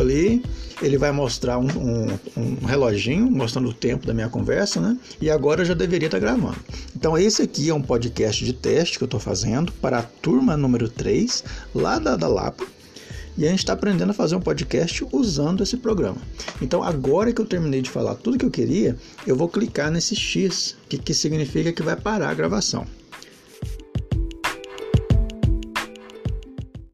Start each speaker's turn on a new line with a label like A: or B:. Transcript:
A: ali, ele vai mostrar um, um, um, reloginho mostrando o tempo da minha conversa, né? E agora eu já deveria estar gravando. Então, esse aqui é um podcast de teste que eu estou fazendo para a turma número 3, lá da, da Lapa. E a gente está aprendendo a fazer um podcast usando esse programa. Então, agora que eu terminei de falar tudo que eu queria, eu vou clicar nesse X, que, que significa que vai parar a gravação.